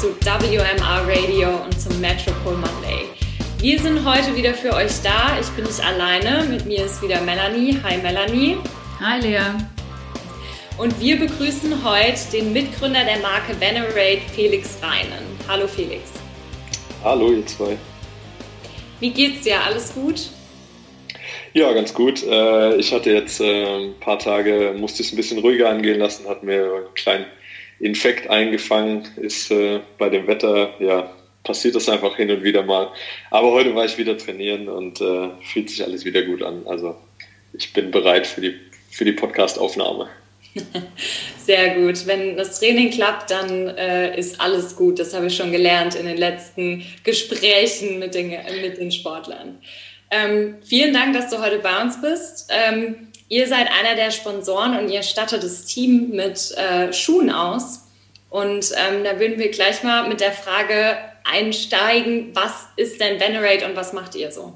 zu WMR Radio und zum Metropole Monday. Wir sind heute wieder für euch da. Ich bin nicht alleine. Mit mir ist wieder Melanie. Hi Melanie. Hi Lea. Und wir begrüßen heute den Mitgründer der Marke Venerate, Felix Reinen. Hallo Felix. Hallo ihr zwei. Wie geht's dir? Alles gut? Ja, ganz gut. Äh, ich hatte jetzt äh, ein paar Tage, musste es ein bisschen ruhiger angehen lassen, hat mir einen kleinen Infekt eingefangen, ist äh, bei dem Wetter, ja, passiert das einfach hin und wieder mal. Aber heute war ich wieder trainieren und äh, fühlt sich alles wieder gut an. Also ich bin bereit für die, für die Podcast-Aufnahme. Sehr gut. Wenn das Training klappt, dann äh, ist alles gut. Das habe ich schon gelernt in den letzten Gesprächen mit den, mit den Sportlern. Ähm, vielen Dank, dass du heute bei uns bist. Ähm, ihr seid einer der Sponsoren und ihr stattet das Team mit äh, Schuhen aus. Und ähm, da würden wir gleich mal mit der Frage einsteigen, was ist denn Venerate und was macht ihr so?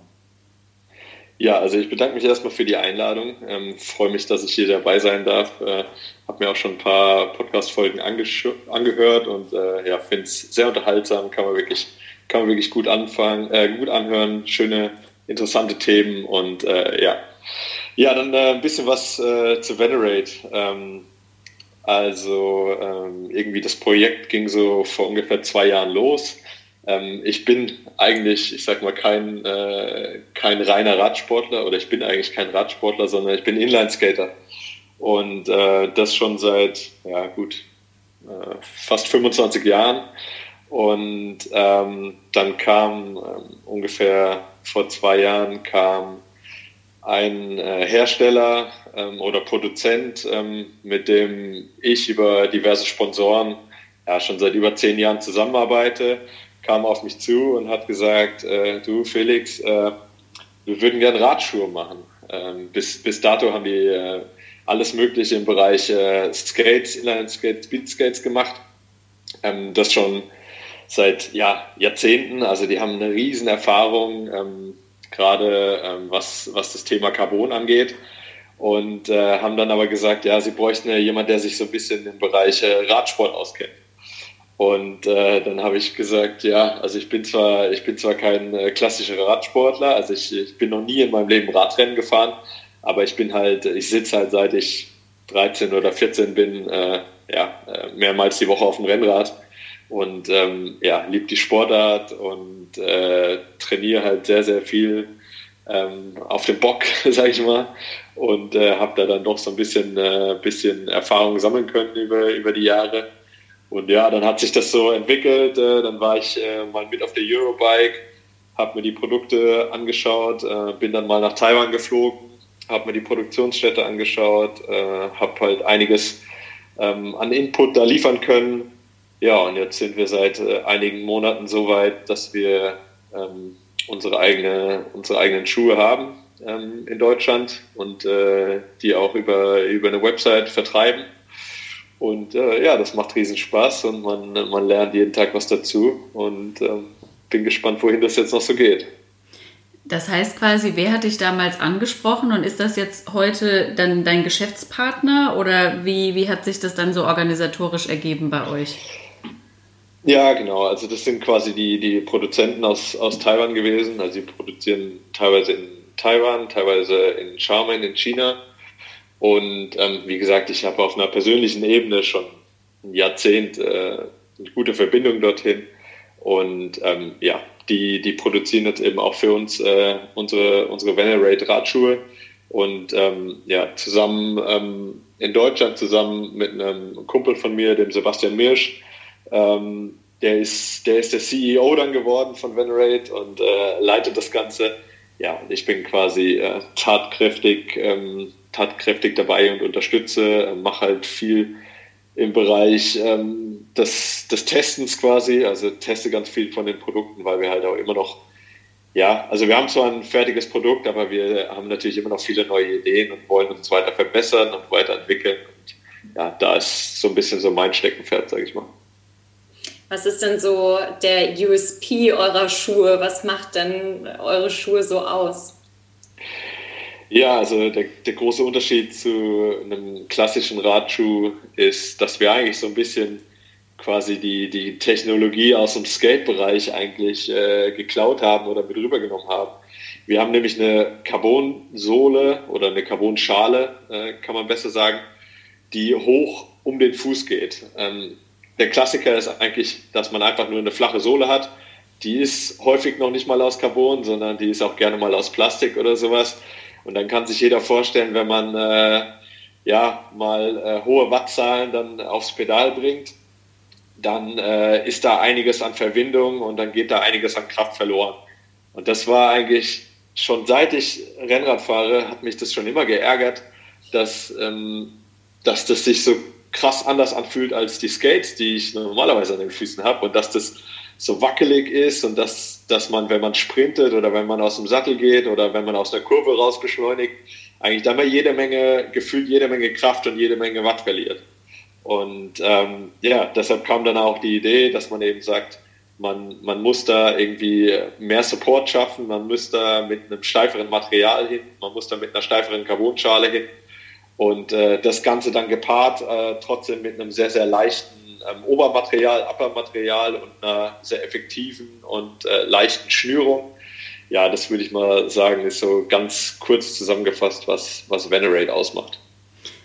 Ja, also ich bedanke mich erstmal für die Einladung. Ähm, freue mich, dass ich hier dabei sein darf. Äh, habe mir auch schon ein paar Podcast-Folgen angehört und äh, ja, finde es sehr unterhaltsam. Kann man wirklich, kann man wirklich gut anfangen, äh, gut anhören. Schöne interessante Themen und äh, ja. Ja, dann äh, ein bisschen was äh, zu Venerate. Ähm, also ähm, irgendwie das Projekt ging so vor ungefähr zwei Jahren los. Ähm, ich bin eigentlich, ich sag mal, kein, äh, kein reiner Radsportler oder ich bin eigentlich kein Radsportler, sondern ich bin Inlineskater. Und äh, das schon seit, ja gut, äh, fast 25 Jahren. Und ähm, dann kam ähm, ungefähr vor zwei Jahren kam ein äh, Hersteller ähm, oder Produzent, ähm, mit dem ich über diverse Sponsoren ja, schon seit über zehn Jahren zusammenarbeite, kam auf mich zu und hat gesagt, äh, du Felix, äh, wir würden gerne Radschuhe machen. Ähm, bis, bis dato haben die äh, alles Mögliche im Bereich äh, Skates, Inline-Skates, Speed-Skates gemacht. Ähm, das schon seit ja, Jahrzehnten. Also die haben eine riesen Erfahrung, ähm, gerade ähm, was, was das Thema Carbon angeht. Und äh, haben dann aber gesagt, ja, sie bräuchten ja jemanden, der sich so ein bisschen im Bereich äh, Radsport auskennt. Und äh, dann habe ich gesagt, ja, also ich bin zwar, ich bin zwar kein äh, klassischer Radsportler, also ich, ich bin noch nie in meinem Leben Radrennen gefahren, aber ich bin halt, ich sitze halt seit ich 13 oder 14 bin, äh, ja, äh, mehrmals die Woche auf dem Rennrad und ähm, ja, liebe die Sportart und äh, trainiere halt sehr, sehr viel ähm, auf dem Bock, sage ich mal. Und äh, habe da dann doch so ein bisschen, äh, bisschen Erfahrung sammeln können über, über die Jahre. Und ja, dann hat sich das so entwickelt. Äh, dann war ich äh, mal mit auf der Eurobike, habe mir die Produkte angeschaut, äh, bin dann mal nach Taiwan geflogen, habe mir die Produktionsstätte angeschaut, habe halt einiges ähm, an Input da liefern können ja, und jetzt sind wir seit äh, einigen Monaten so weit, dass wir ähm, unsere, eigene, unsere eigenen Schuhe haben ähm, in Deutschland und äh, die auch über, über eine Website vertreiben. Und äh, ja, das macht riesen Spaß und man, man lernt jeden Tag was dazu und ähm, bin gespannt, wohin das jetzt noch so geht. Das heißt quasi, wer hat dich damals angesprochen und ist das jetzt heute dann dein Geschäftspartner oder wie, wie hat sich das dann so organisatorisch ergeben bei euch? Ja, genau. Also das sind quasi die, die Produzenten aus, aus Taiwan gewesen. Also sie produzieren teilweise in Taiwan, teilweise in Xiamen in China. Und ähm, wie gesagt, ich habe auf einer persönlichen Ebene schon ein Jahrzehnt äh, eine gute Verbindung dorthin. Und ähm, ja, die, die produzieren jetzt eben auch für uns äh, unsere, unsere Venerate Radschuhe. Und ähm, ja, zusammen ähm, in Deutschland, zusammen mit einem Kumpel von mir, dem Sebastian Mirsch, ähm, der, ist, der ist der CEO dann geworden von Venerate und äh, leitet das Ganze. Ja, und ich bin quasi äh, tatkräftig, ähm, tatkräftig dabei und unterstütze, äh, mache halt viel im Bereich ähm, des, des Testens quasi, also teste ganz viel von den Produkten, weil wir halt auch immer noch, ja, also wir haben zwar ein fertiges Produkt, aber wir haben natürlich immer noch viele neue Ideen und wollen uns weiter verbessern und weiterentwickeln. Und ja, da ist so ein bisschen so mein Steckenpferd, sage ich mal. Was ist denn so der USP eurer Schuhe? Was macht denn eure Schuhe so aus? Ja, also der, der große Unterschied zu einem klassischen Radschuh ist, dass wir eigentlich so ein bisschen quasi die, die Technologie aus dem Skate-Bereich eigentlich äh, geklaut haben oder mit rübergenommen haben. Wir haben nämlich eine Carbon-Sohle oder eine Carbon-Schale, äh, kann man besser sagen, die hoch um den Fuß geht. Ähm, der Klassiker ist eigentlich, dass man einfach nur eine flache Sohle hat. Die ist häufig noch nicht mal aus Carbon, sondern die ist auch gerne mal aus Plastik oder sowas. Und dann kann sich jeder vorstellen, wenn man äh, ja mal äh, hohe Wattzahlen dann aufs Pedal bringt, dann äh, ist da einiges an Verwindung und dann geht da einiges an Kraft verloren. Und das war eigentlich schon seit ich Rennrad fahre, hat mich das schon immer geärgert, dass, ähm, dass das sich so krass anders anfühlt als die Skates, die ich normalerweise an den Füßen habe und dass das so wackelig ist und dass, dass man, wenn man sprintet oder wenn man aus dem Sattel geht oder wenn man aus einer Kurve raus beschleunigt, eigentlich dann mal jede Menge, gefühlt jede Menge Kraft und jede Menge Watt verliert. Und ähm, ja, deshalb kam dann auch die Idee, dass man eben sagt, man, man muss da irgendwie mehr Support schaffen, man muss da mit einem steiferen Material hin, man muss da mit einer steiferen Carbonschale hin und äh, das Ganze dann gepaart äh, trotzdem mit einem sehr, sehr leichten ähm, Obermaterial, Uppermaterial und einer sehr effektiven und äh, leichten Schnürung. Ja, das würde ich mal sagen, ist so ganz kurz zusammengefasst, was, was Venerate ausmacht.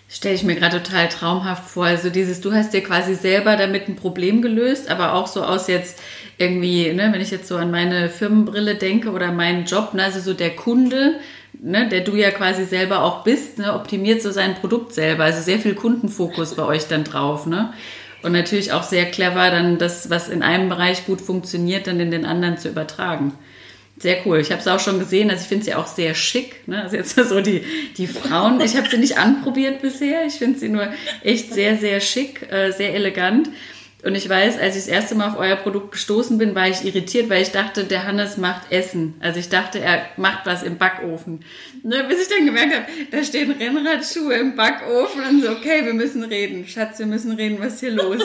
Stelle ich mir gerade total traumhaft vor. Also dieses, du hast dir quasi selber damit ein Problem gelöst, aber auch so aus jetzt irgendwie, ne, wenn ich jetzt so an meine Firmenbrille denke oder meinen Job, ne, also so der Kunde, ne, der du ja quasi selber auch bist, ne, optimiert so sein Produkt selber. Also sehr viel Kundenfokus bei euch dann drauf, ne? Und natürlich auch sehr clever, dann das, was in einem Bereich gut funktioniert, dann in den anderen zu übertragen. Sehr cool. Ich habe es auch schon gesehen. Also ich finde sie auch sehr schick. Ne? Also jetzt so die, die Frauen. Ich habe sie nicht anprobiert bisher. Ich finde sie nur echt sehr, sehr schick, äh, sehr elegant. Und ich weiß, als ich das erste Mal auf euer Produkt gestoßen bin, war ich irritiert, weil ich dachte, der Hannes macht Essen. Also ich dachte, er macht was im Backofen. Ne, bis ich dann gemerkt habe, da stehen Rennradschuhe im Backofen und so, okay, wir müssen reden. Schatz, wir müssen reden, was ist hier los?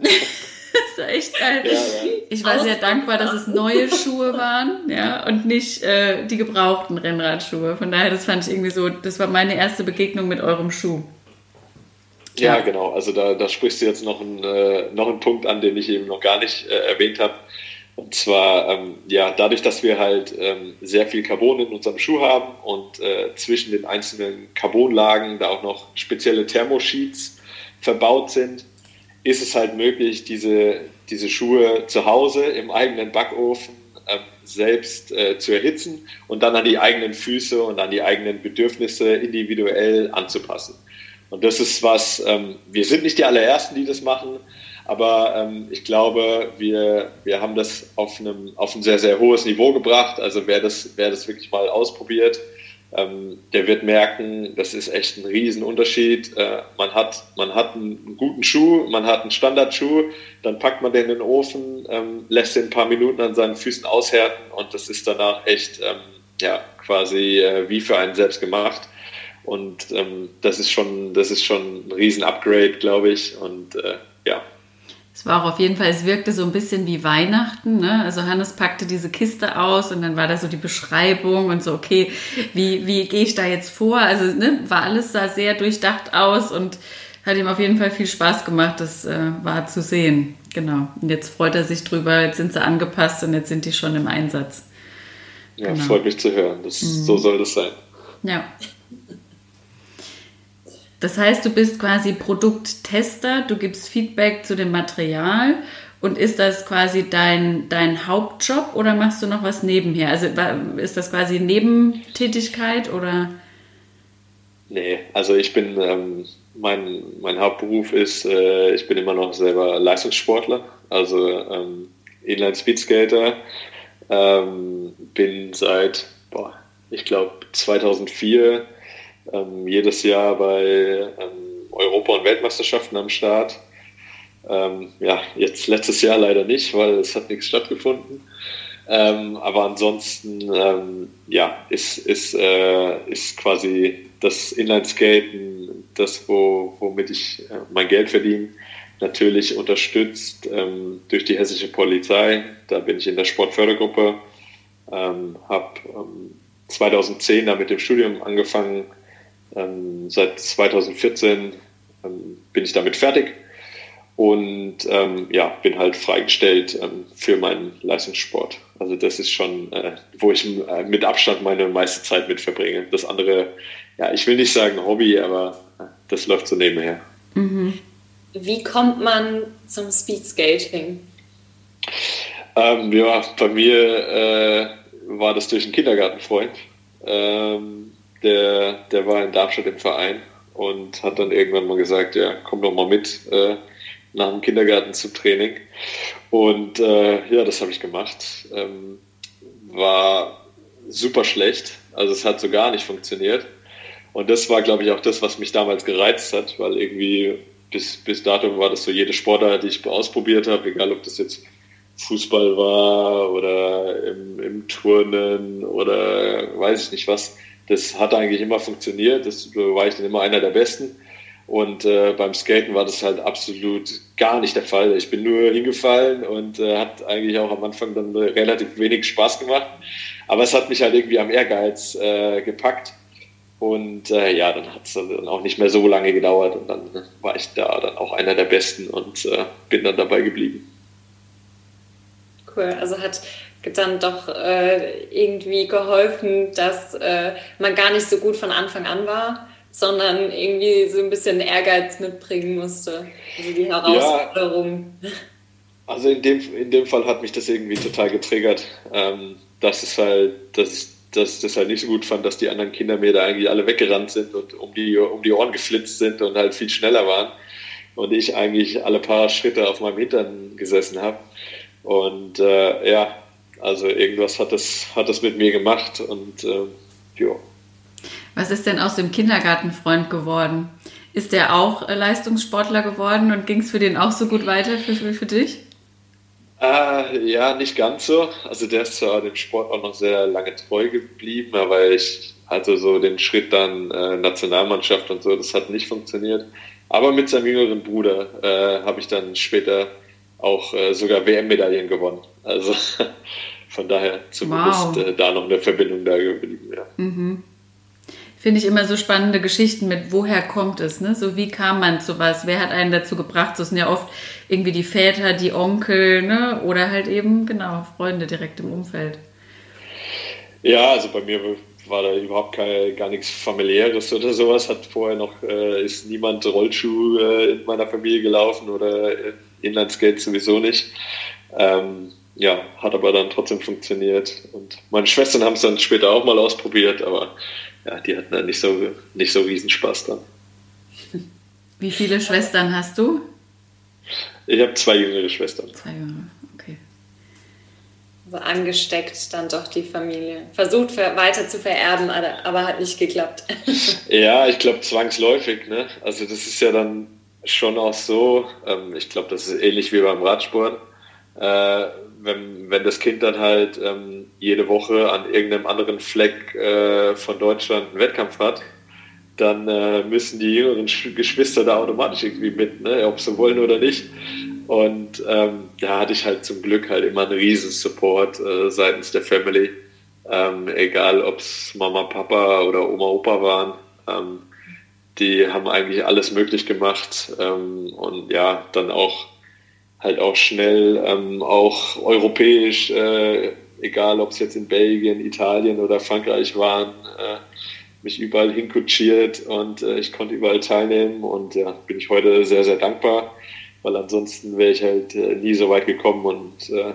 das war echt geil. Ja, ja. Ich war sehr dankbar, dass es neue Schuhe waren, ja, und nicht äh, die gebrauchten Rennradschuhe. Von daher, das fand ich irgendwie so, das war meine erste Begegnung mit eurem Schuh. Ja, genau. Also da, da sprichst du jetzt noch einen, äh, noch einen Punkt an, den ich eben noch gar nicht äh, erwähnt habe. Und zwar, ähm, ja, dadurch, dass wir halt ähm, sehr viel Carbon in unserem Schuh haben und äh, zwischen den einzelnen Carbonlagen da auch noch spezielle Thermosheets verbaut sind, ist es halt möglich, diese, diese Schuhe zu Hause im eigenen Backofen äh, selbst äh, zu erhitzen und dann an die eigenen Füße und an die eigenen Bedürfnisse individuell anzupassen. Und das ist was, ähm, wir sind nicht die allerersten, die das machen, aber ähm, ich glaube, wir, wir haben das auf, einem, auf ein sehr, sehr hohes Niveau gebracht. Also wer das, wer das wirklich mal ausprobiert, ähm, der wird merken, das ist echt ein Riesenunterschied. Äh, man, hat, man hat einen guten Schuh, man hat einen Standardschuh, dann packt man den in den Ofen, ähm, lässt den ein paar Minuten an seinen Füßen aushärten und das ist danach echt ähm, ja, quasi äh, wie für einen selbst gemacht. Und ähm, das ist schon, das ist schon ein Riesen-Upgrade, glaube ich. Und äh, ja, es war auch auf jeden Fall, es wirkte so ein bisschen wie Weihnachten. Ne? Also Hannes packte diese Kiste aus und dann war da so die Beschreibung und so, okay, wie, wie gehe ich da jetzt vor? Also ne, war alles da sehr durchdacht aus und hat ihm auf jeden Fall viel Spaß gemacht, das äh, war zu sehen. Genau. Und jetzt freut er sich drüber, jetzt sind sie angepasst und jetzt sind die schon im Einsatz. Ja, genau. freut mich zu hören. Das, mhm. So soll das sein. Ja. Das heißt, du bist quasi Produkttester, du gibst Feedback zu dem Material und ist das quasi dein, dein Hauptjob oder machst du noch was nebenher? Also ist das quasi Nebentätigkeit oder? Nee, also ich bin, ähm, mein, mein Hauptberuf ist, äh, ich bin immer noch selber Leistungssportler, also ähm, Inline-Speedskater, ähm, bin seit, boah, ich glaube 2004 ähm, jedes Jahr bei ähm, Europa- und Weltmeisterschaften am Start. Ähm, ja, jetzt letztes Jahr leider nicht, weil es hat nichts stattgefunden. Ähm, aber ansonsten, ähm, ja, ist, ist, äh, ist quasi das Inlineskaten das, wo, womit ich äh, mein Geld verdiene. Natürlich unterstützt ähm, durch die hessische Polizei. Da bin ich in der Sportfördergruppe. Ähm, habe 2010 da mit dem Studium angefangen, ähm, seit 2014 ähm, bin ich damit fertig und ähm, ja, bin halt freigestellt ähm, für meinen Leistungssport. Also das ist schon, äh, wo ich äh, mit Abstand meine meiste Zeit mit verbringe. Das andere, ja, ich will nicht sagen Hobby, aber äh, das läuft so nebenher. Mhm. Wie kommt man zum Speedskating? Ähm, ja, bei mir äh, war das durch einen Kindergartenfreund. Ähm, der, der war in Darmstadt im Verein und hat dann irgendwann mal gesagt, ja, komm doch mal mit äh, nach dem Kindergarten zum Training. Und äh, ja, das habe ich gemacht. Ähm, war super schlecht. Also es hat so gar nicht funktioniert. Und das war, glaube ich, auch das, was mich damals gereizt hat, weil irgendwie bis, bis dato war das so jede Sportart, die ich ausprobiert habe, egal ob das jetzt Fußball war oder im, im Turnen oder weiß ich nicht was. Das hat eigentlich immer funktioniert. Das war ich dann immer einer der Besten. Und äh, beim Skaten war das halt absolut gar nicht der Fall. Ich bin nur hingefallen und äh, hat eigentlich auch am Anfang dann relativ wenig Spaß gemacht. Aber es hat mich halt irgendwie am Ehrgeiz äh, gepackt. Und äh, ja, dann hat es dann auch nicht mehr so lange gedauert und dann war ich da dann auch einer der Besten und äh, bin dann dabei geblieben. Cool, also hat dann doch äh, irgendwie geholfen, dass äh, man gar nicht so gut von Anfang an war, sondern irgendwie so ein bisschen Ehrgeiz mitbringen musste. Also die Herausforderung. Ja, also in dem, in dem Fall hat mich das irgendwie total getriggert, ähm, dass es halt, dass ich, dass ich das halt nicht so gut fand, dass die anderen Kinder mir da eigentlich alle weggerannt sind und um die, um die Ohren geflitzt sind und halt viel schneller waren und ich eigentlich alle paar Schritte auf meinem Hintern gesessen habe. Und äh, ja, also irgendwas hat das, hat das mit mir gemacht und äh, ja. Was ist denn aus dem Kindergartenfreund geworden? Ist der auch äh, Leistungssportler geworden und ging es für den auch so gut weiter für, für, für dich? Äh, ja, nicht ganz so. Also der ist zwar dem Sport auch noch sehr lange treu geblieben, aber ich hatte so den Schritt dann äh, Nationalmannschaft und so, das hat nicht funktioniert. Aber mit seinem jüngeren Bruder äh, habe ich dann später auch äh, sogar WM-Medaillen gewonnen. Also von daher zumindest wow. äh, da noch eine Verbindung da geblieben. Ja. Mhm. Finde ich immer so spannende Geschichten mit, woher kommt es, ne? So wie kam man zu was? Wer hat einen dazu gebracht? So sind ja oft irgendwie die Väter, die Onkel, ne? Oder halt eben, genau, Freunde direkt im Umfeld. Ja, also bei mir war da überhaupt keine, gar nichts familiäres oder sowas. Hat vorher noch, äh, ist niemand Rollschuh äh, in meiner Familie gelaufen oder äh, Inlineskate sowieso nicht. Ähm, ja, hat aber dann trotzdem funktioniert. Und meine Schwestern haben es dann später auch mal ausprobiert, aber ja, die hatten dann nicht so, nicht so riesen Spaß dann. Wie viele Schwestern hast du? Ich habe zwei jüngere Schwestern. Zwei jüngere, okay. Also angesteckt dann doch die Familie. Versucht weiter zu vererben, aber hat nicht geklappt. ja, ich glaube zwangsläufig. Ne? Also das ist ja dann schon auch so, ähm, ich glaube, das ist ähnlich wie beim Radsport. Äh, wenn, wenn das Kind dann halt ähm, jede Woche an irgendeinem anderen Fleck äh, von Deutschland einen Wettkampf hat, dann äh, müssen die jüngeren Geschwister da automatisch irgendwie mit, ne? ob sie wollen oder nicht. Und ähm, da hatte ich halt zum Glück halt immer einen riesen Support äh, seitens der Family. Ähm, egal ob es Mama, Papa oder Oma, Opa waren. Ähm, die haben eigentlich alles möglich gemacht ähm, und ja, dann auch halt auch schnell ähm, auch europäisch, äh, egal ob es jetzt in Belgien, Italien oder Frankreich waren, äh, mich überall hinkutschiert und äh, ich konnte überall teilnehmen und ja, bin ich heute sehr, sehr dankbar, weil ansonsten wäre ich halt äh, nie so weit gekommen und äh,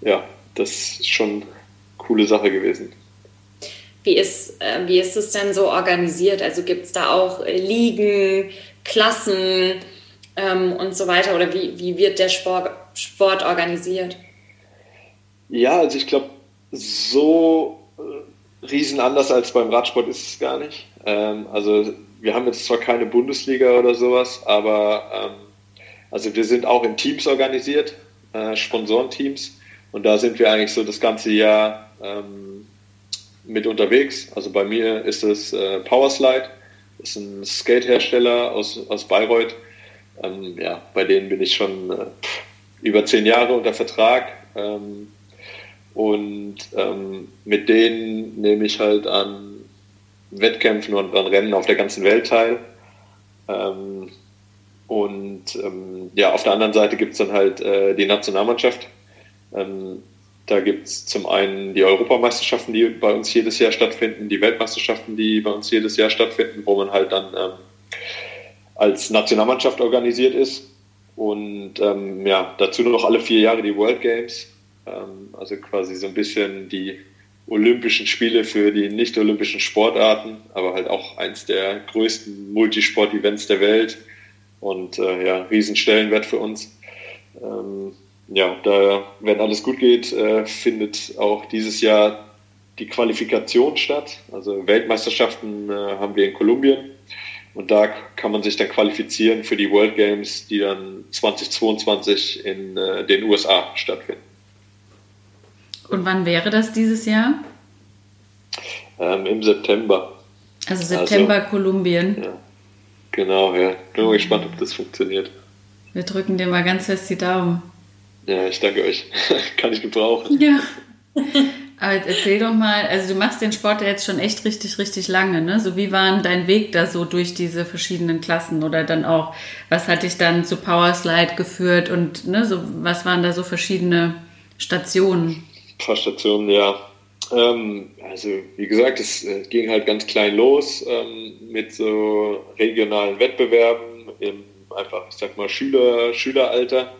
ja, das ist schon eine coole Sache gewesen. Wie ist, äh, wie ist es denn so organisiert? Also gibt es da auch Ligen, Klassen? Ähm, und so weiter? Oder wie, wie wird der Sport, Sport organisiert? Ja, also ich glaube, so äh, riesen anders als beim Radsport ist es gar nicht. Ähm, also wir haben jetzt zwar keine Bundesliga oder sowas, aber ähm, also wir sind auch in Teams organisiert, äh, Sponsorenteams. Und da sind wir eigentlich so das ganze Jahr ähm, mit unterwegs. Also bei mir ist es äh, Powerslide, ist ein Skatehersteller aus, aus Bayreuth. Ähm, ja, bei denen bin ich schon äh, über zehn Jahre unter Vertrag. Ähm, und ähm, mit denen nehme ich halt an Wettkämpfen und an Rennen auf der ganzen Welt teil. Ähm, und ähm, ja, auf der anderen Seite gibt es dann halt äh, die Nationalmannschaft. Ähm, da gibt es zum einen die Europameisterschaften, die bei uns jedes Jahr stattfinden, die Weltmeisterschaften, die bei uns jedes Jahr stattfinden, wo man halt dann ähm, als Nationalmannschaft organisiert ist. Und ähm, ja, dazu noch alle vier Jahre die World Games. Ähm, also quasi so ein bisschen die Olympischen Spiele für die nicht-olympischen Sportarten, aber halt auch eins der größten Multisport-Events der Welt und äh, ja, Riesenstellenwert für uns. Ähm, ja, da, wenn alles gut geht, äh, findet auch dieses Jahr die Qualifikation statt. Also Weltmeisterschaften äh, haben wir in Kolumbien und da kann man sich dann qualifizieren für die World Games, die dann 2022 in äh, den USA stattfinden. Und wann wäre das dieses Jahr? Ähm, Im September. Also September also, Kolumbien. Ja. Genau, ja. Bin mal gespannt, ob das funktioniert. Wir drücken dir mal ganz fest die Daumen. Ja, ich danke euch. Kann ich gebrauchen. Ja. Aber erzähl doch mal, also du machst den Sport ja jetzt schon echt richtig, richtig lange, ne? So wie war dein Weg da so durch diese verschiedenen Klassen oder dann auch, was hat dich dann zu Powerslide geführt und ne, so, was waren da so verschiedene Stationen? Ein paar Stationen, ja. Ähm, also wie gesagt, es äh, ging halt ganz klein los ähm, mit so regionalen Wettbewerben im einfach, ich sag mal, Schüler, Schüleralter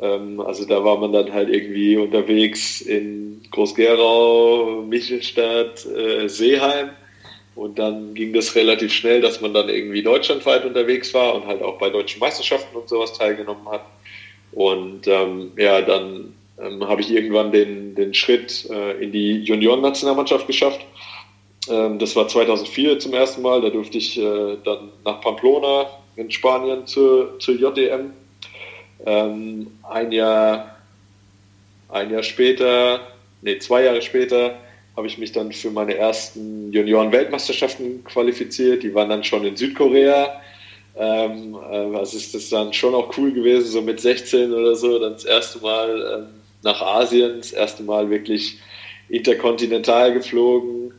also da war man dann halt irgendwie unterwegs in Groß-Gerau, Michelstadt, äh, Seeheim. Und dann ging das relativ schnell, dass man dann irgendwie deutschlandweit unterwegs war und halt auch bei deutschen Meisterschaften und sowas teilgenommen hat. Und ähm, ja, dann ähm, habe ich irgendwann den, den Schritt äh, in die Junioren-Nationalmannschaft geschafft. Ähm, das war 2004 zum ersten Mal. Da durfte ich äh, dann nach Pamplona in Spanien zur, zur JDM ähm, ein Jahr, ein Jahr später, nee, zwei Jahre später, habe ich mich dann für meine ersten Junioren-Weltmeisterschaften qualifiziert. Die waren dann schon in Südkorea. Ähm, äh, also ist das dann schon auch cool gewesen, so mit 16 oder so, dann das erste Mal ähm, nach Asien, das erste Mal wirklich interkontinental geflogen.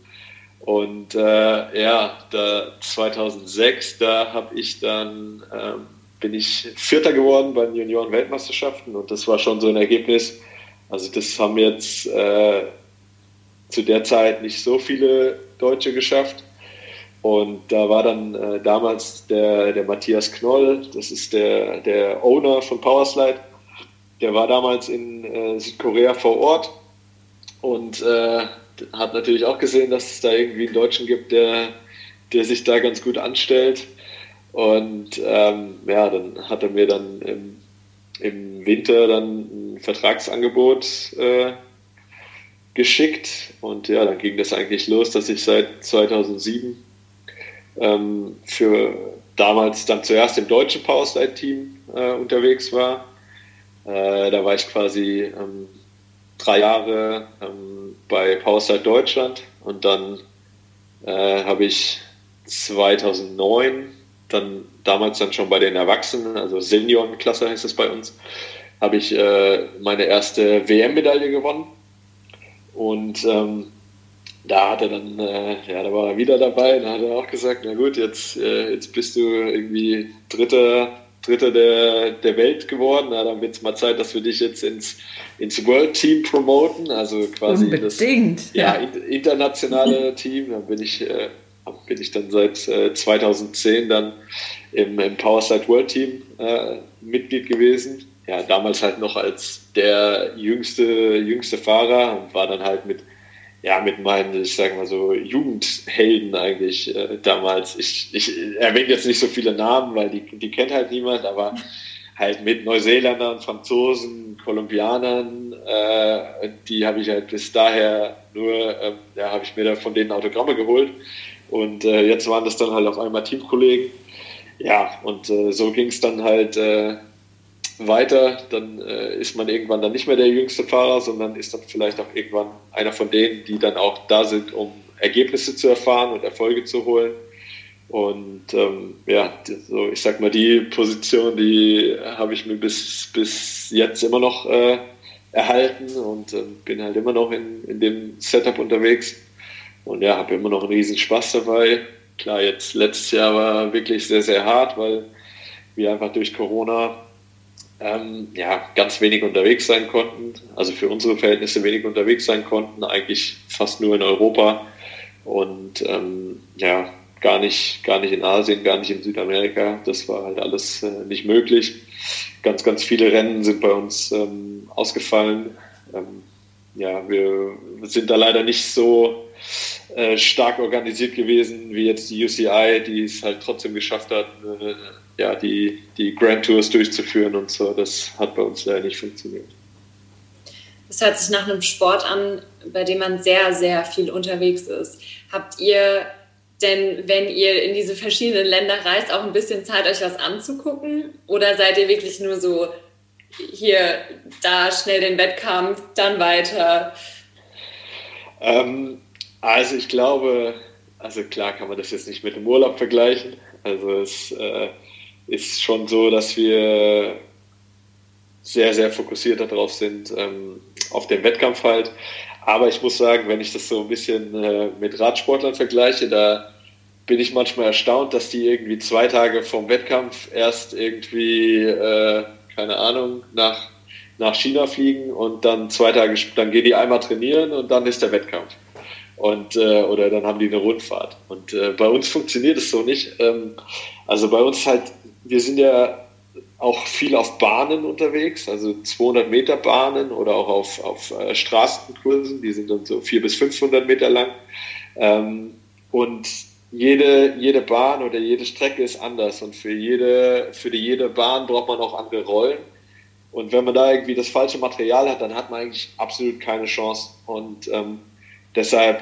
Und äh, ja, da 2006, da habe ich dann ähm, bin ich Vierter geworden bei den Junioren-Weltmeisterschaften und das war schon so ein Ergebnis. Also das haben jetzt äh, zu der Zeit nicht so viele Deutsche geschafft. Und da war dann äh, damals der, der Matthias Knoll, das ist der, der Owner von Powerslide, der war damals in äh, Südkorea vor Ort und äh, hat natürlich auch gesehen, dass es da irgendwie einen Deutschen gibt, der, der sich da ganz gut anstellt. Und ähm, ja, dann hat er mir dann im, im Winter dann ein Vertragsangebot äh, geschickt. Und ja, dann ging das eigentlich los, dass ich seit 2007 ähm, für damals dann zuerst im deutschen Powerslide-Team äh, unterwegs war. Äh, da war ich quasi ähm, drei Jahre ähm, bei Powerslide Deutschland und dann äh, habe ich 2009 dann damals dann schon bei den Erwachsenen, also Seniorenklasse heißt es bei uns, habe ich äh, meine erste WM-Medaille gewonnen. Und ähm, da hat er dann, äh, ja, da war er wieder dabei, da hat er auch gesagt, na gut, jetzt, äh, jetzt bist du irgendwie Dritter, Dritter der, der Welt geworden, na, dann wird es mal Zeit, dass wir dich jetzt ins, ins World Team promoten, also quasi Unbedingt, das ja, ja. internationale Team, dann bin ich äh, bin ich dann seit äh, 2010 dann im, im Powerside World Team äh, Mitglied gewesen. Ja, damals halt noch als der jüngste, jüngste Fahrer und war dann halt mit, ja, mit meinen, ich sag mal so, Jugendhelden eigentlich äh, damals. Ich, ich erwähne jetzt nicht so viele Namen, weil die, die kennt halt niemand, aber halt mit Neuseeländern, Franzosen, Kolumbianern, äh, die habe ich halt bis daher nur, äh, ja, habe ich mir da von denen Autogramme geholt. Und äh, jetzt waren das dann halt auf einmal Teamkollegen. Ja, und äh, so ging es dann halt äh, weiter. Dann äh, ist man irgendwann dann nicht mehr der jüngste Fahrer, sondern ist dann vielleicht auch irgendwann einer von denen, die dann auch da sind, um Ergebnisse zu erfahren und Erfolge zu holen. Und ähm, ja, so ich sag mal, die Position, die habe ich mir bis, bis jetzt immer noch äh, erhalten und äh, bin halt immer noch in, in dem Setup unterwegs. Und ja, habe immer noch einen riesen Spaß dabei. Klar, jetzt letztes Jahr war wirklich sehr, sehr hart, weil wir einfach durch Corona ähm, ja, ganz wenig unterwegs sein konnten, also für unsere Verhältnisse wenig unterwegs sein konnten, eigentlich fast nur in Europa und ähm, ja, gar nicht, gar nicht in Asien, gar nicht in Südamerika. Das war halt alles äh, nicht möglich. Ganz, ganz viele Rennen sind bei uns ähm, ausgefallen. Ähm, ja, wir sind da leider nicht so äh, stark organisiert gewesen wie jetzt die UCI, die es halt trotzdem geschafft hat, äh, ja, die, die Grand Tours durchzuführen und so. Das hat bei uns leider nicht funktioniert. Das hört sich nach einem Sport an, bei dem man sehr, sehr viel unterwegs ist. Habt ihr denn, wenn ihr in diese verschiedenen Länder reist, auch ein bisschen Zeit, euch was anzugucken? Oder seid ihr wirklich nur so hier, da schnell den Wettkampf, dann weiter? Ähm, also ich glaube, also klar kann man das jetzt nicht mit dem Urlaub vergleichen. Also es äh, ist schon so, dass wir sehr, sehr fokussiert darauf sind, ähm, auf den Wettkampf halt. Aber ich muss sagen, wenn ich das so ein bisschen äh, mit Radsportlern vergleiche, da bin ich manchmal erstaunt, dass die irgendwie zwei Tage vom Wettkampf erst irgendwie, äh, keine Ahnung, nach, nach China fliegen und dann zwei Tage, dann gehen die einmal trainieren und dann ist der Wettkampf. Und, äh, oder dann haben die eine Rundfahrt. Und äh, bei uns funktioniert es so nicht. Ähm, also bei uns halt wir sind ja auch viel auf Bahnen unterwegs, also 200 Meter Bahnen oder auch auf, auf äh, Straßenkursen, die sind dann so 400 bis 500 Meter lang. Ähm, und jede, jede Bahn oder jede Strecke ist anders und für jede, für die, jede Bahn braucht man auch andere Rollen. Und wenn man da irgendwie das falsche Material hat, dann hat man eigentlich absolut keine Chance. Und ähm, deshalb,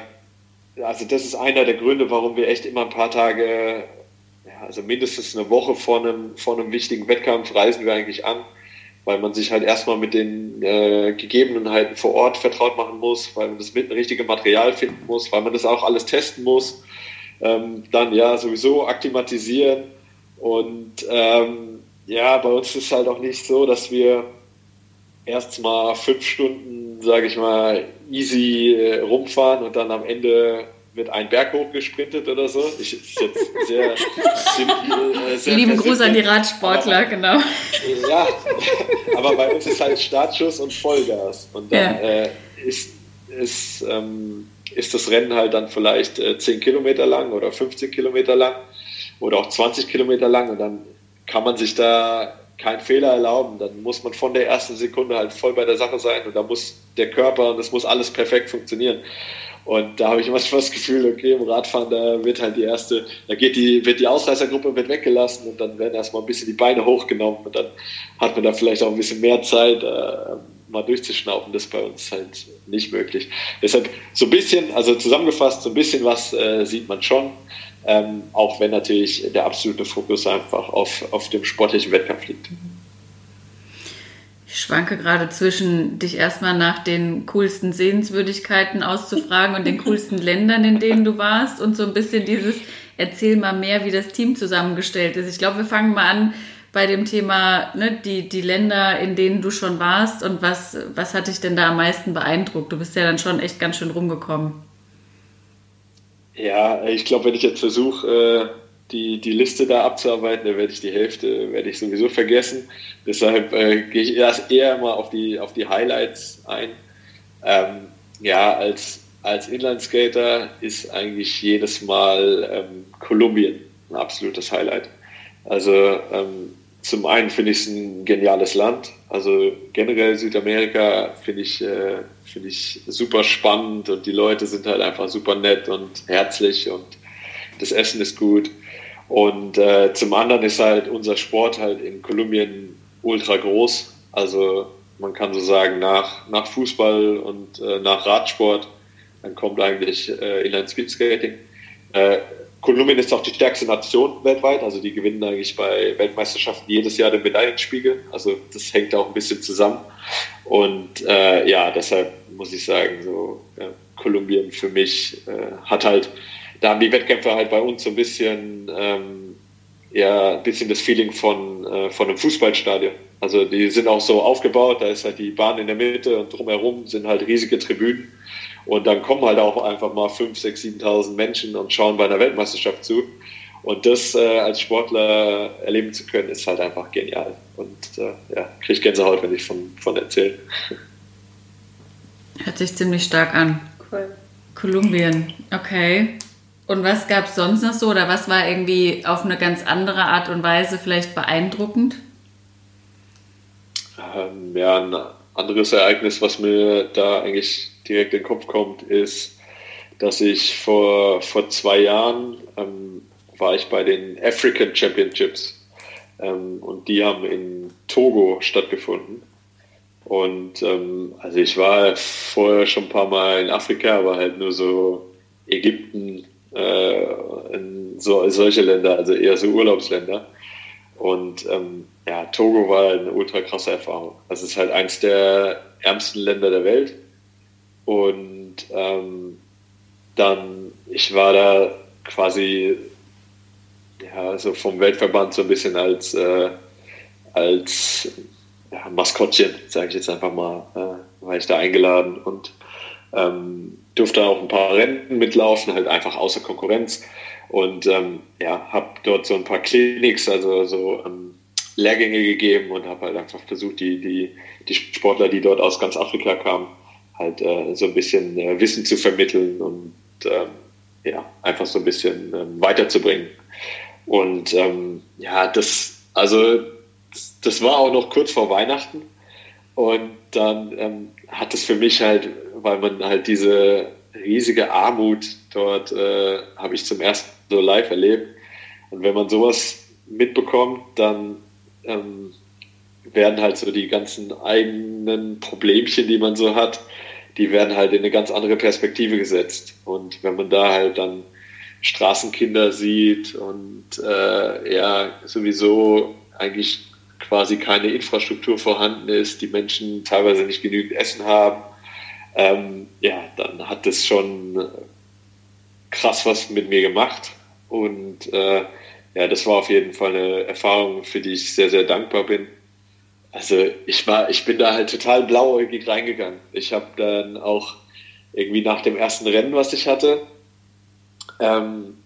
also das ist einer der Gründe, warum wir echt immer ein paar Tage ja, also mindestens eine Woche vor einem, vor einem wichtigen Wettkampf reisen wir eigentlich an, weil man sich halt erstmal mit den äh, Gegebenheiten vor Ort vertraut machen muss, weil man das mit richtige Material finden muss, weil man das auch alles testen muss. Ähm, dann ja sowieso akklimatisieren und ähm, ja, bei uns ist es halt auch nicht so, dass wir erst mal fünf Stunden, sage ich mal, easy äh, rumfahren und dann am Ende wird ein Berg hochgesprintet oder so. Ich, ist jetzt sehr simpel. Äh, sehr Lieben Gruß an die Radsportler, aber, genau. Ja, aber bei uns ist halt Startschuss und Vollgas. Und dann ja. äh, ist, ist, ähm, ist das Rennen halt dann vielleicht äh, 10 Kilometer lang oder 15 Kilometer lang oder auch 20 Kilometer lang und dann kann man sich da keinen Fehler erlauben. Dann muss man von der ersten Sekunde halt voll bei der Sache sein und da muss der Körper und das muss alles perfekt funktionieren. Und da habe ich manchmal das Gefühl, okay, im Radfahren, da wird halt die erste, da geht die, wird die Ausreißergruppe wird weggelassen und dann werden erstmal ein bisschen die Beine hochgenommen und dann hat man da vielleicht auch ein bisschen mehr Zeit, äh, mal durchzuschnaufen. Das ist bei uns halt nicht möglich. Deshalb so ein bisschen, also zusammengefasst, so ein bisschen was äh, sieht man schon, ähm, auch wenn natürlich der absolute Fokus einfach auf, auf dem sportlichen Wettkampf liegt. Ich schwanke gerade zwischen, dich erstmal nach den coolsten Sehenswürdigkeiten auszufragen und den coolsten Ländern, in denen du warst und so ein bisschen dieses, erzähl mal mehr, wie das Team zusammengestellt ist. Ich glaube, wir fangen mal an bei dem Thema, ne, die, die Länder, in denen du schon warst und was, was hat dich denn da am meisten beeindruckt? Du bist ja dann schon echt ganz schön rumgekommen. Ja, ich glaube, wenn ich jetzt versuche, äh die, die Liste da abzuarbeiten, da werde ich die Hälfte werde ich sowieso vergessen. Deshalb äh, gehe ich erst eher mal auf die, auf die Highlights ein. Ähm, ja, als, als Inlineskater ist eigentlich jedes Mal ähm, Kolumbien ein absolutes Highlight. Also ähm, zum einen finde ich es ein geniales Land. Also generell Südamerika finde ich, äh, finde ich super spannend und die Leute sind halt einfach super nett und herzlich und das Essen ist gut. Und äh, zum anderen ist halt unser Sport halt in Kolumbien ultra groß. Also man kann so sagen, nach, nach Fußball und äh, nach Radsport, dann kommt eigentlich äh, Inline Speedskating. Äh, Kolumbien ist auch die stärkste Nation weltweit, also die gewinnen eigentlich bei Weltmeisterschaften jedes Jahr den Medaillenspiegel. Also das hängt auch ein bisschen zusammen. Und äh, ja, deshalb muss ich sagen, so ja, Kolumbien für mich äh, hat halt da haben die Wettkämpfe halt bei uns so ein bisschen, ähm, ja, ein bisschen das Feeling von, äh, von einem Fußballstadion. Also die sind auch so aufgebaut, da ist halt die Bahn in der Mitte und drumherum sind halt riesige Tribünen. Und dann kommen halt auch einfach mal 5.000, 6.000, 7.000 Menschen und schauen bei einer Weltmeisterschaft zu. Und das äh, als Sportler erleben zu können, ist halt einfach genial. Und äh, ja, kriege ich Gänsehaut, wenn ich von, von erzähle. Hört sich ziemlich stark an. Cool. Kolumbien, okay. Und was gab es sonst noch so oder was war irgendwie auf eine ganz andere Art und Weise vielleicht beeindruckend? Ähm, ja, ein anderes Ereignis, was mir da eigentlich direkt in den Kopf kommt, ist, dass ich vor, vor zwei Jahren ähm, war ich bei den African Championships ähm, und die haben in Togo stattgefunden. Und ähm, also ich war vorher schon ein paar Mal in Afrika, aber halt nur so Ägypten, äh, so, solche Länder, also eher so Urlaubsländer. Und ähm, ja, Togo war eine ultra krasse Erfahrung. Das ist halt eins der ärmsten Länder der Welt. Und ähm, dann, ich war da quasi ja, so vom Weltverband so ein bisschen als, äh, als ja, Maskottchen, sage ich jetzt einfach mal, äh, war ich da eingeladen und ähm, durfte auch ein paar Rennen mitlaufen, halt einfach außer Konkurrenz. Und ähm, ja, habe dort so ein paar Clinics, also so ähm, Lehrgänge gegeben und habe halt einfach versucht, die, die, die Sportler, die dort aus ganz Afrika kamen, halt äh, so ein bisschen äh, Wissen zu vermitteln und ähm, ja, einfach so ein bisschen ähm, weiterzubringen. Und ähm, ja, das, also das, war auch noch kurz vor Weihnachten. Und dann ähm, hat es für mich halt, weil man halt diese riesige Armut dort äh, habe ich zum ersten so live erlebt. Und wenn man sowas mitbekommt, dann ähm, werden halt so die ganzen eigenen Problemchen, die man so hat, die werden halt in eine ganz andere Perspektive gesetzt. Und wenn man da halt dann Straßenkinder sieht und äh, ja sowieso eigentlich quasi keine Infrastruktur vorhanden ist, die Menschen teilweise nicht genügend Essen haben, ähm, ja, dann hat das schon krass was mit mir gemacht. Und äh, ja, das war auf jeden Fall eine Erfahrung, für die ich sehr, sehr dankbar bin. Also ich war, ich bin da halt total blauäugig reingegangen. Ich habe dann auch irgendwie nach dem ersten Rennen, was ich hatte, ähm,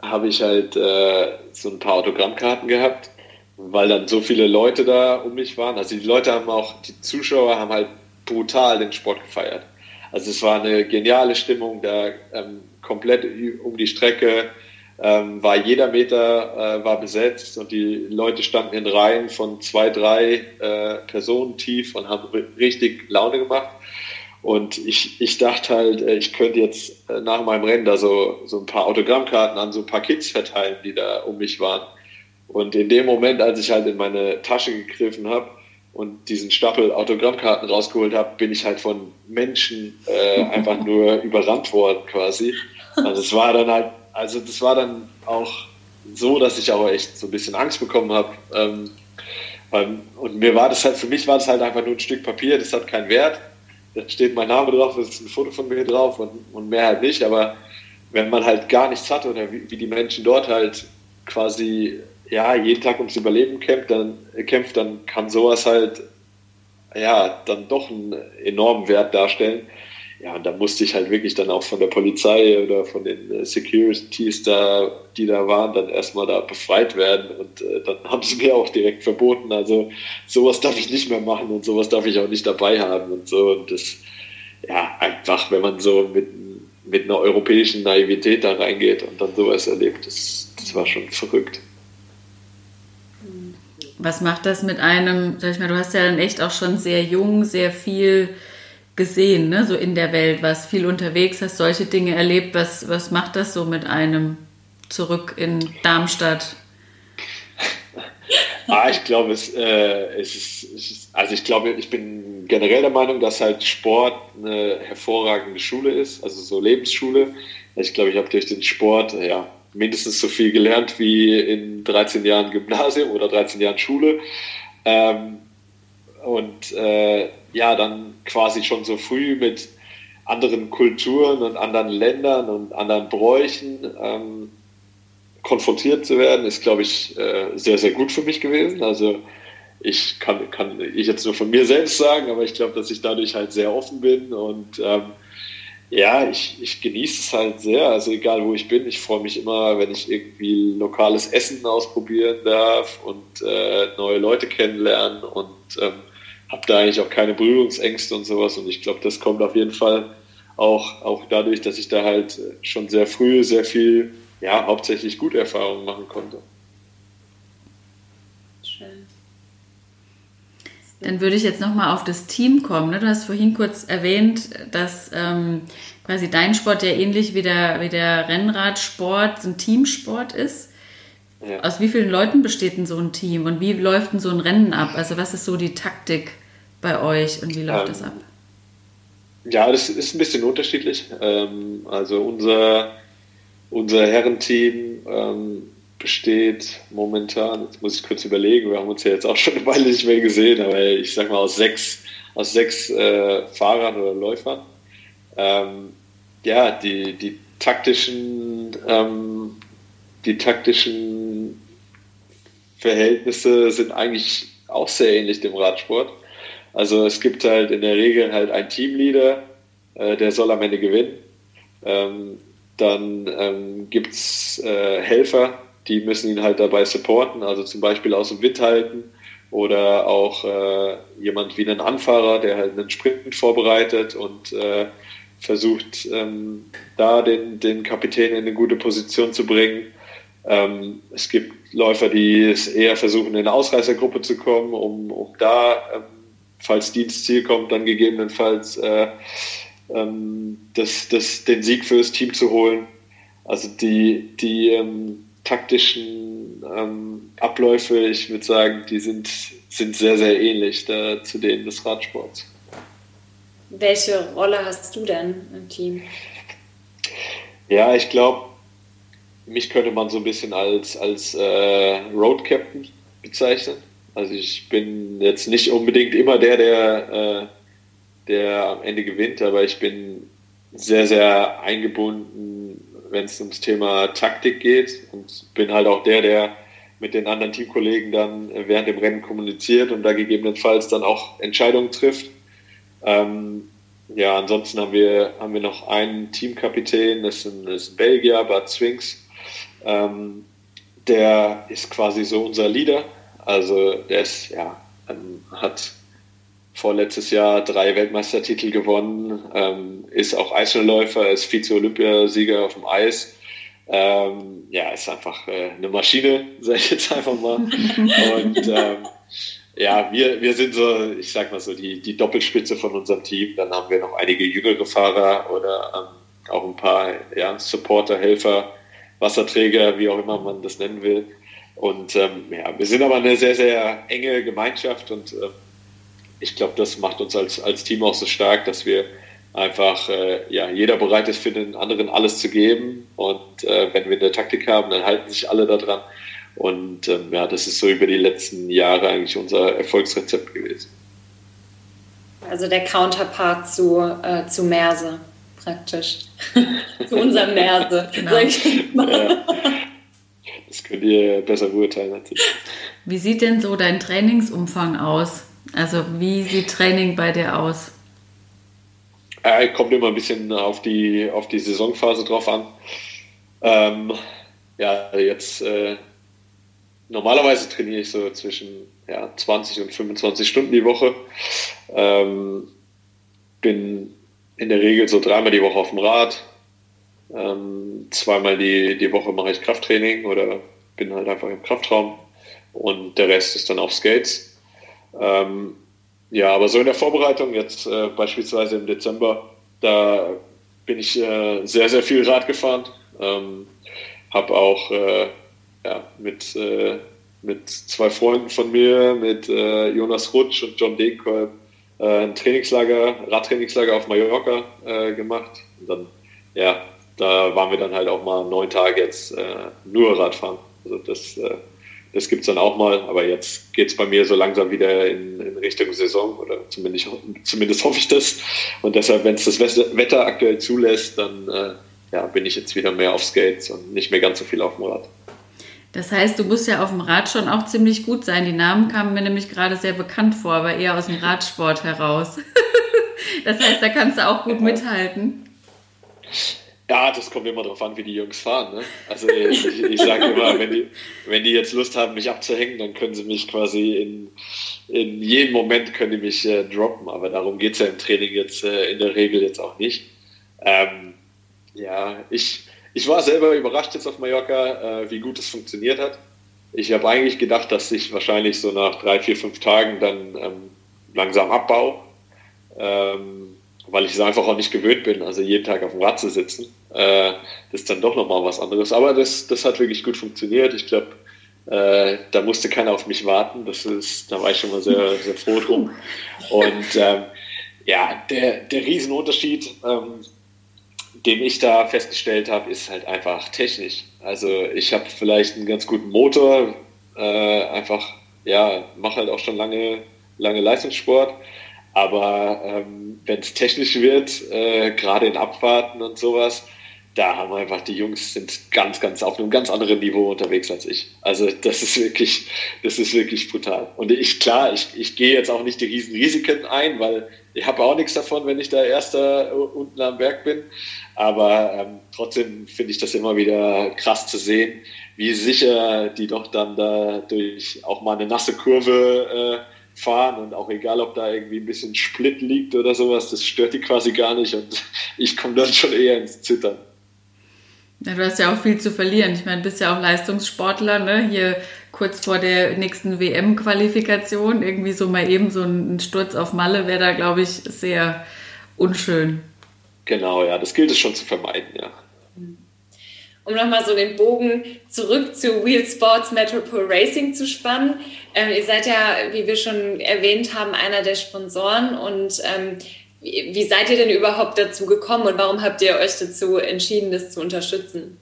habe ich halt äh, so ein paar Autogrammkarten gehabt, weil dann so viele Leute da um mich waren. Also die Leute haben auch, die Zuschauer haben halt brutal den Sport gefeiert. Also es war eine geniale Stimmung da ähm, komplett um die Strecke ähm, war jeder Meter äh, war besetzt und die Leute standen in Reihen von zwei, drei äh, Personen tief und haben richtig Laune gemacht. Und ich, ich dachte halt, äh, ich könnte jetzt äh, nach meinem Rennen da so, so ein paar Autogrammkarten an so ein paar Kids verteilen, die da um mich waren. Und in dem Moment, als ich halt in meine Tasche gegriffen habe und diesen Stapel Autogrammkarten rausgeholt habe, bin ich halt von Menschen äh, einfach nur überrannt worden quasi. Also es war dann halt also das war dann auch so, dass ich aber echt so ein bisschen Angst bekommen habe. Ähm, und mir war das halt, für mich war das halt einfach nur ein Stück Papier, das hat keinen Wert. Da steht mein Name drauf, da ist ein Foto von mir drauf und, und mehr halt nicht. Aber wenn man halt gar nichts hat oder wie, wie die Menschen dort halt quasi ja, jeden Tag ums Überleben kämpft, dann, kämpft, dann kann sowas halt ja, dann doch einen enormen Wert darstellen ja, und da musste ich halt wirklich dann auch von der Polizei oder von den äh, Securities da, die da waren, dann erstmal da befreit werden. Und äh, dann haben sie mir auch direkt verboten, also sowas darf ich nicht mehr machen und sowas darf ich auch nicht dabei haben und so. Und das, ja, einfach, wenn man so mit, mit einer europäischen Naivität da reingeht und dann sowas erlebt, das, das war schon verrückt. Was macht das mit einem, sag ich mal, du hast ja dann echt auch schon sehr jung, sehr viel gesehen, ne? so in der Welt, was viel unterwegs, hast solche Dinge erlebt. Was, was macht das so mit einem zurück in Darmstadt? ah, ich glaube, es, äh, es, ist, es, ist, also ich glaube, ich bin generell der Meinung, dass halt Sport eine hervorragende Schule ist, also so Lebensschule. Ich glaube, ich habe durch den Sport ja mindestens so viel gelernt wie in 13 Jahren Gymnasium oder 13 Jahren Schule. Ähm, und äh, ja, dann quasi schon so früh mit anderen Kulturen und anderen Ländern und anderen Bräuchen ähm, konfrontiert zu werden, ist, glaube ich, äh, sehr, sehr gut für mich gewesen. Also ich kann, kann ich jetzt nur von mir selbst sagen, aber ich glaube, dass ich dadurch halt sehr offen bin und ähm, Ja, ich, ich genieße es halt sehr. Also egal wo ich bin, ich freue mich immer, wenn ich irgendwie lokales Essen ausprobieren darf und äh, neue Leute kennenlernen und ähm, habe da eigentlich auch keine Berührungsängste und sowas. Und ich glaube, das kommt auf jeden Fall auch, auch dadurch, dass ich da halt schon sehr früh sehr viel, ja, hauptsächlich gute Erfahrungen machen konnte. Dann würde ich jetzt nochmal auf das Team kommen. Ne? Du hast vorhin kurz erwähnt, dass ähm, quasi dein Sport ja ähnlich wie der, wie der Rennradsport ein Teamsport ist. Ja. Aus wie vielen Leuten besteht denn so ein Team und wie läuft denn so ein Rennen ab? Also was ist so die Taktik bei euch und wie läuft ähm, das ab? Ja, das ist ein bisschen unterschiedlich. Ähm, also unser, unser Herrenteam ähm, besteht momentan, jetzt muss ich kurz überlegen, wir haben uns ja jetzt auch schon eine Weile nicht mehr gesehen, aber ich sag mal aus sechs, aus sechs äh, Fahrern oder Läufern. Ähm, ja, die, die taktischen, ähm, die taktischen Verhältnisse sind eigentlich auch sehr ähnlich dem Radsport. Also es gibt halt in der Regel halt einen Teamleader, äh, der soll am Ende gewinnen. Ähm, dann ähm, gibt es äh, Helfer, die müssen ihn halt dabei supporten, also zum Beispiel aus dem Wind halten oder auch äh, jemand wie einen Anfahrer, der halt einen Sprint vorbereitet und äh, versucht, ähm, da den, den Kapitän in eine gute Position zu bringen. Ähm, es gibt Läufer, die es eher versuchen, in eine Ausreißergruppe zu kommen, um, um da, ähm, falls die ins Ziel kommt, dann gegebenenfalls äh, ähm, das, das, den Sieg für das Team zu holen. Also die, die ähm, taktischen ähm, Abläufe, ich würde sagen, die sind, sind sehr, sehr ähnlich da, zu denen des Radsports. Welche Rolle hast du denn im Team? Ja, ich glaube, mich könnte man so ein bisschen als, als äh, Road Captain bezeichnen. Also ich bin jetzt nicht unbedingt immer der, der, äh, der am Ende gewinnt, aber ich bin sehr, sehr eingebunden wenn es ums Thema Taktik geht und bin halt auch der, der mit den anderen Teamkollegen dann während dem Rennen kommuniziert und da gegebenenfalls dann auch Entscheidungen trifft. Ähm, ja, ansonsten haben wir, haben wir noch einen Teamkapitän, das ist ein, das ist ein Belgier, Bart Swings. Ähm, der ist quasi so unser Leader. Also der ist, ja, ähm, hat vorletztes Jahr drei Weltmeistertitel gewonnen, ähm, ist auch Eisschnellläufer, ist Vize-Olympiasieger auf dem Eis. Ähm, ja, ist einfach äh, eine Maschine, sage ich jetzt einfach mal. Und ähm, ja, wir, wir sind so, ich sag mal so, die, die Doppelspitze von unserem Team. Dann haben wir noch einige jüngere Fahrer oder ähm, auch ein paar ja, Supporter, Helfer, Wasserträger, wie auch immer man das nennen will. Und ähm, ja, wir sind aber eine sehr, sehr enge Gemeinschaft und äh, ich glaube, das macht uns als, als Team auch so stark, dass wir einfach, äh, ja, jeder bereit ist für den anderen alles zu geben. Und äh, wenn wir eine Taktik haben, dann halten sich alle daran. Und ähm, ja, das ist so über die letzten Jahre eigentlich unser Erfolgsrezept gewesen. Also der Counterpart zu, äh, zu Merse praktisch. zu unserem Merse, genau. sag ich mal. Ja. Das könnt ihr besser beurteilen natürlich. Wie sieht denn so dein Trainingsumfang aus? Also wie sieht Training bei dir aus? Äh, kommt immer ein bisschen auf die, auf die Saisonphase drauf an. Ähm, ja, jetzt äh, normalerweise trainiere ich so zwischen ja, 20 und 25 Stunden die Woche. Ähm, bin in der Regel so dreimal die Woche auf dem Rad. Ähm, zweimal die, die Woche mache ich Krafttraining oder bin halt einfach im Kraftraum. Und der Rest ist dann auf Skates. Ähm, ja, aber so in der Vorbereitung, jetzt äh, beispielsweise im Dezember, da bin ich äh, sehr, sehr viel Rad gefahren. Ähm, habe auch äh, ja, mit, äh, mit zwei Freunden von mir, mit äh, Jonas Rutsch und John Degenkolb, äh, ein Trainingslager, Radtrainingslager auf Mallorca gemacht. Und dann, ja, da waren wir dann halt auch mal neun Tage jetzt nur Radfahren. Also das das gibt es dann auch mal, aber jetzt geht es bei mir so langsam wieder in, in, Richtung Saison oder zumindest, zumindest hoffe ich das. Und deshalb, wenn es das Wetter aktuell zulässt, dann äh, ja, bin ich jetzt wieder mehr auf Skates und nicht mehr ganz so viel auf dem Rad. Das heißt, du musst ja auf dem Rad schon auch ziemlich gut sein. Die Namen kamen mir nämlich gerade sehr bekannt vor, aber eher aus dem Radsport heraus. das heißt, da kannst du auch gut mithalten. Ja, das kommt immer darauf an, wie die Jungs fahren. Ne? Also ich, ich sage immer, wenn die, wenn die jetzt Lust haben, mich abzuhängen, dann können sie mich quasi in, in jedem Moment können die mich äh, droppen. Aber darum geht es ja im Training jetzt äh, in der Regel jetzt auch nicht. Ähm, ja, ich, ich war selber überrascht jetzt auf Mallorca, äh, wie gut es funktioniert hat. Ich habe eigentlich gedacht, dass ich wahrscheinlich so nach drei, vier, fünf Tagen dann ähm, langsam abbau. Ähm, weil ich es einfach auch nicht gewöhnt bin, also jeden Tag auf dem Rad zu sitzen. Äh, das ist dann doch nochmal was anderes. Aber das, das hat wirklich gut funktioniert. Ich glaube, äh, da musste keiner auf mich warten. Das ist, da war ich schon mal sehr, sehr froh drum. Und ähm, ja, der, der Riesenunterschied, ähm, den ich da festgestellt habe, ist halt einfach technisch. Also ich habe vielleicht einen ganz guten Motor, äh, einfach, ja, mache halt auch schon lange, lange Leistungssport aber ähm, wenn es technisch wird, äh, gerade in Abfahrten und sowas, da haben einfach die Jungs sind ganz, ganz auf einem ganz anderen Niveau unterwegs als ich. Also das ist wirklich, das ist wirklich brutal. Und ich, klar, ich, ich gehe jetzt auch nicht die riesen Risiken ein, weil ich habe auch nichts davon, wenn ich da Erster unten am Berg bin. Aber ähm, trotzdem finde ich das immer wieder krass zu sehen, wie sicher die doch dann da durch auch mal eine nasse Kurve äh, fahren und auch egal, ob da irgendwie ein bisschen Split liegt oder sowas, das stört die quasi gar nicht und ich komme dann schon eher ins Zittern. Ja, du hast ja auch viel zu verlieren. Ich meine, du bist ja auch Leistungssportler, ne? Hier kurz vor der nächsten WM-Qualifikation, irgendwie so mal eben so ein Sturz auf Malle wäre da, glaube ich, sehr unschön. Genau, ja, das gilt es schon zu vermeiden, ja um nochmal so den Bogen zurück zu Wheel Sports Metropole Racing zu spannen. Ähm, ihr seid ja, wie wir schon erwähnt haben, einer der Sponsoren und ähm, wie, wie seid ihr denn überhaupt dazu gekommen und warum habt ihr euch dazu entschieden, das zu unterstützen?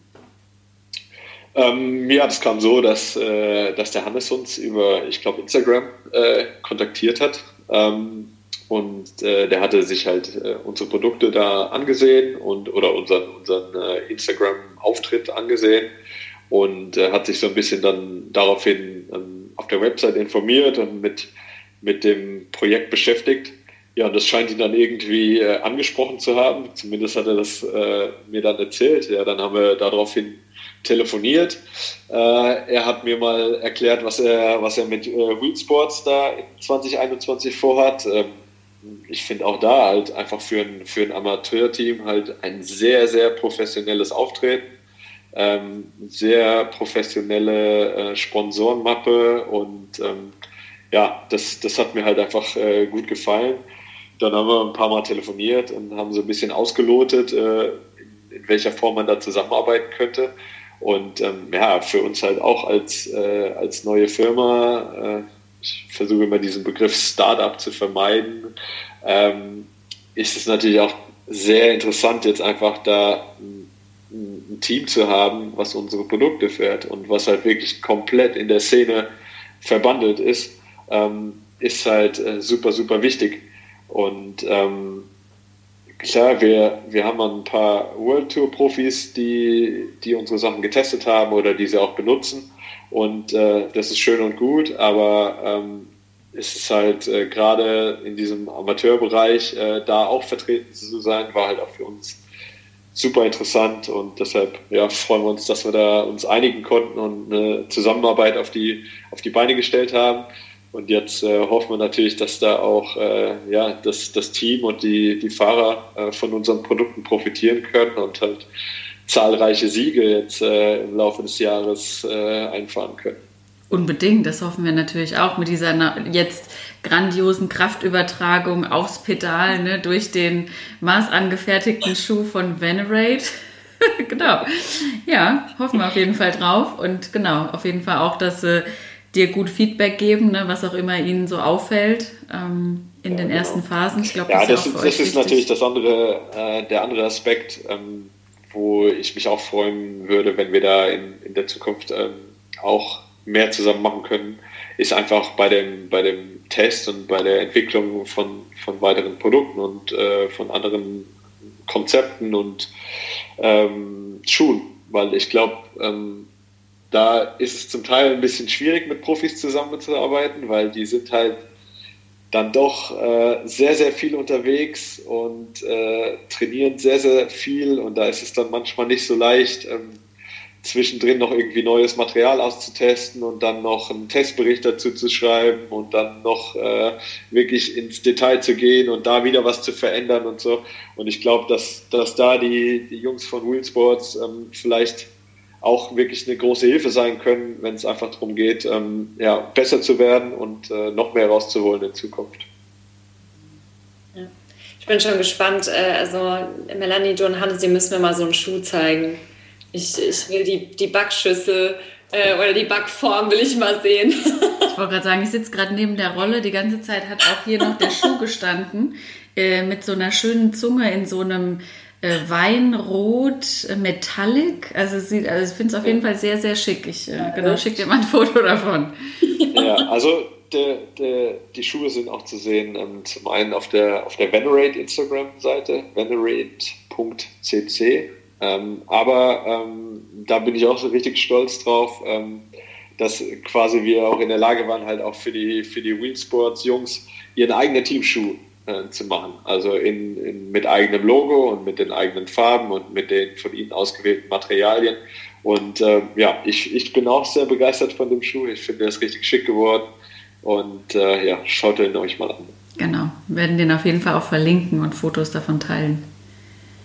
Ähm, ja, das kam so, dass, äh, dass der Hannes uns über, ich glaube, Instagram äh, kontaktiert hat. Ähm, und äh, der hatte sich halt äh, unsere Produkte da angesehen und oder unseren, unseren äh, Instagram-Auftritt angesehen und äh, hat sich so ein bisschen dann daraufhin ähm, auf der Website informiert und mit, mit dem Projekt beschäftigt. Ja, und das scheint ihn dann irgendwie äh, angesprochen zu haben. Zumindest hat er das äh, mir dann erzählt. Ja, dann haben wir daraufhin telefoniert. Äh, er hat mir mal erklärt, was er, was er mit äh, Wheat Sports da in 2021 vorhat. Ich finde auch da halt einfach für ein, für ein Amateurteam halt ein sehr, sehr professionelles Auftreten, ähm, sehr professionelle äh, Sponsorenmappe und ähm, ja, das, das hat mir halt einfach äh, gut gefallen. Dann haben wir ein paar Mal telefoniert und haben so ein bisschen ausgelotet, äh, in, in, welcher Form man da zusammenarbeiten könnte. Und ähm, ja, für uns halt auch als, äh, als neue Firma äh, ich versuche immer diesen Begriff Startup zu vermeiden, ähm, ist es natürlich auch sehr interessant, jetzt einfach da ein, Team zu haben, was unsere Produkte fährt und was halt wirklich komplett in der Szene verbandelt ist, ähm, ist halt äh, super, super wichtig. Und ähm, klar, wir, wir haben ein paar World Tour Profis, die, die unsere Sachen getestet haben oder die sie auch benutzen. Und äh, das ist schön und gut, aber ähm, es ist halt äh, gerade in diesem Amateurbereich äh, da auch vertreten zu sein, war halt auch für uns super interessant und deshalb ja, freuen wir uns, dass wir da uns einigen konnten und eine Zusammenarbeit auf die, auf die Beine gestellt haben. Und jetzt äh, hoffen wir natürlich, dass da auch äh, ja, das, das Team und die, die Fahrer äh, von unseren Produkten profitieren können und halt zahlreiche Siege jetzt äh, im Laufe des Jahres äh, einfahren können. Unbedingt, das hoffen wir natürlich auch mit dieser jetzt grandiosen Kraftübertragung aufs Pedal ne, durch den maßangefertigten Schuh von Venerate. genau. Ja, hoffen wir auf jeden Fall drauf und genau, auf jeden Fall auch, dass sie dir gut Feedback geben, ne, was auch immer ihnen so auffällt ähm, in ja, den genau. ersten Phasen. Ich glaube, ja, das, das, ist, das ist natürlich das andere, äh, der andere Aspekt. Ähm, wo ich mich auch freuen würde, wenn wir da in, in der Zukunft ähm, auch mehr zusammen machen können, ist einfach bei dem, bei dem Test und bei der Entwicklung von, von weiteren Produkten und äh, von anderen Konzepten und ähm, Schuhen. Weil ich glaube, ähm, da ist es zum Teil ein bisschen schwierig, mit Profis zusammenzuarbeiten, weil die sind halt dann doch äh, sehr, sehr viel unterwegs und äh, trainieren sehr, sehr viel und da ist es dann manchmal nicht so leicht, ähm, zwischendrin noch irgendwie neues Material auszutesten und dann noch einen Testbericht dazu zu schreiben und dann noch äh, wirklich ins Detail zu gehen und da wieder was zu verändern und so. Und ich glaube, dass, dass da die, die Jungs von Wheelsports ähm, vielleicht auch wirklich eine große Hilfe sein können, wenn es einfach darum geht, ähm, ja, besser zu werden und äh, noch mehr rauszuholen in Zukunft. Ja. Ich bin schon gespannt. Äh, also Melanie, du und Hannes, ihr müssen mir mal so einen Schuh zeigen. Ich, ich will die, die Backschüssel äh, oder die Backform will ich mal sehen. ich wollte gerade sagen, ich sitze gerade neben der Rolle. Die ganze Zeit hat auch hier noch der Schuh gestanden äh, mit so einer schönen Zunge in so einem äh, Weinrot äh, Metallic. Also, sieht, also ich finde es auf jeden Fall sehr, sehr schick. Ich äh, genau, schicke dir mal ein Foto davon. Ja, also der, der, die Schuhe sind auch zu sehen, ähm, zum einen auf der, auf der Venerate Instagram-Seite, venerate.cc ähm, aber ähm, da bin ich auch so richtig stolz drauf, ähm, dass quasi wir auch in der Lage waren, halt auch für die, für die Wheelsports-Jungs ihren eigenen Teamschuh äh, zu machen. Also in, in, mit eigenem Logo und mit den eigenen Farben und mit den von ihnen ausgewählten Materialien. Und äh, ja, ich, ich bin auch sehr begeistert von dem Schuh. Ich finde, er ist richtig schick geworden. Und äh, ja, schaut ihn euch mal an. Genau, wir werden den auf jeden Fall auch verlinken und Fotos davon teilen.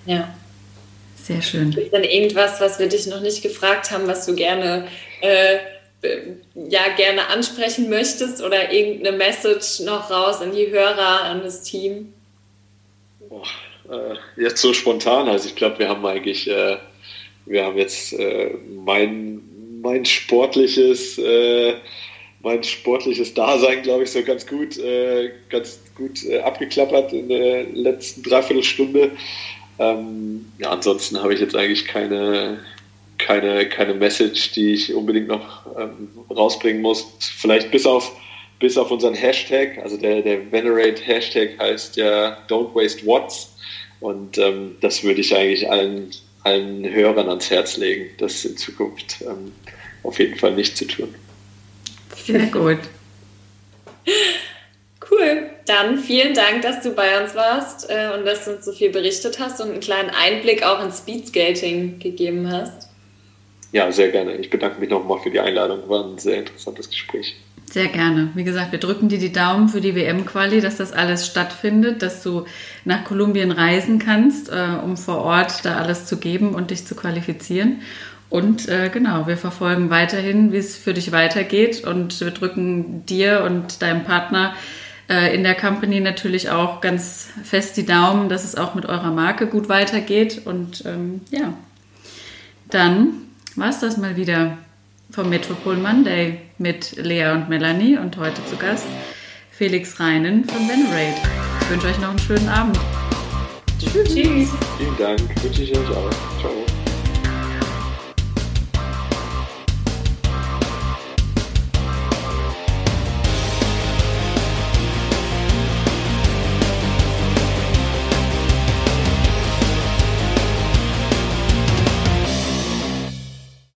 Ja. Sehr schön. Ist dann irgendwas, was wir dich noch nicht gefragt haben, was du gerne, äh, ja, gerne ansprechen möchtest oder irgendeine Message noch raus an die Hörer, an das Team? Boah, äh, jetzt so spontan, also ich glaube, wir haben eigentlich, äh, wir haben jetzt äh, mein, mein sportliches, äh, mein sportliches Dasein, glaube ich, so ganz gut, äh, ganz gut abgeklappert in der letzten Dreiviertelstunde. Ähm, ja, ansonsten habe ich jetzt eigentlich keine, keine, keine Message, die ich unbedingt noch ähm, rausbringen muss. Vielleicht bis auf, bis auf unseren Hashtag, also der, der Venerate Hashtag heißt ja Don't Waste Watts. Und ähm, das würde ich eigentlich allen, allen Hörern ans Herz legen, das in Zukunft ähm, auf jeden Fall nicht zu tun. Sehr gut. Cool. Dann vielen Dank, dass du bei uns warst äh, und dass du uns so viel berichtet hast und einen kleinen Einblick auch ins Speedskating gegeben hast. Ja, sehr gerne. Ich bedanke mich nochmal für die Einladung. War ein sehr interessantes Gespräch. Sehr gerne. Wie gesagt, wir drücken dir die Daumen für die WM-Quali, dass das alles stattfindet, dass du nach Kolumbien reisen kannst, äh, um vor Ort da alles zu geben und dich zu qualifizieren. Und äh, genau, wir verfolgen weiterhin, wie es für dich weitergeht und wir drücken dir und deinem Partner äh, in der Company natürlich auch ganz fest die Daumen, dass es auch mit eurer Marke gut weitergeht. Und ähm, ja, dann war es das mal wieder vom Metropol Monday mit Lea und Melanie und heute zu Gast Felix Reinen von Venerate. Ich wünsche euch noch einen schönen Abend. Tschüss. Vielen Dank, wünsche ich euch auch. Ciao.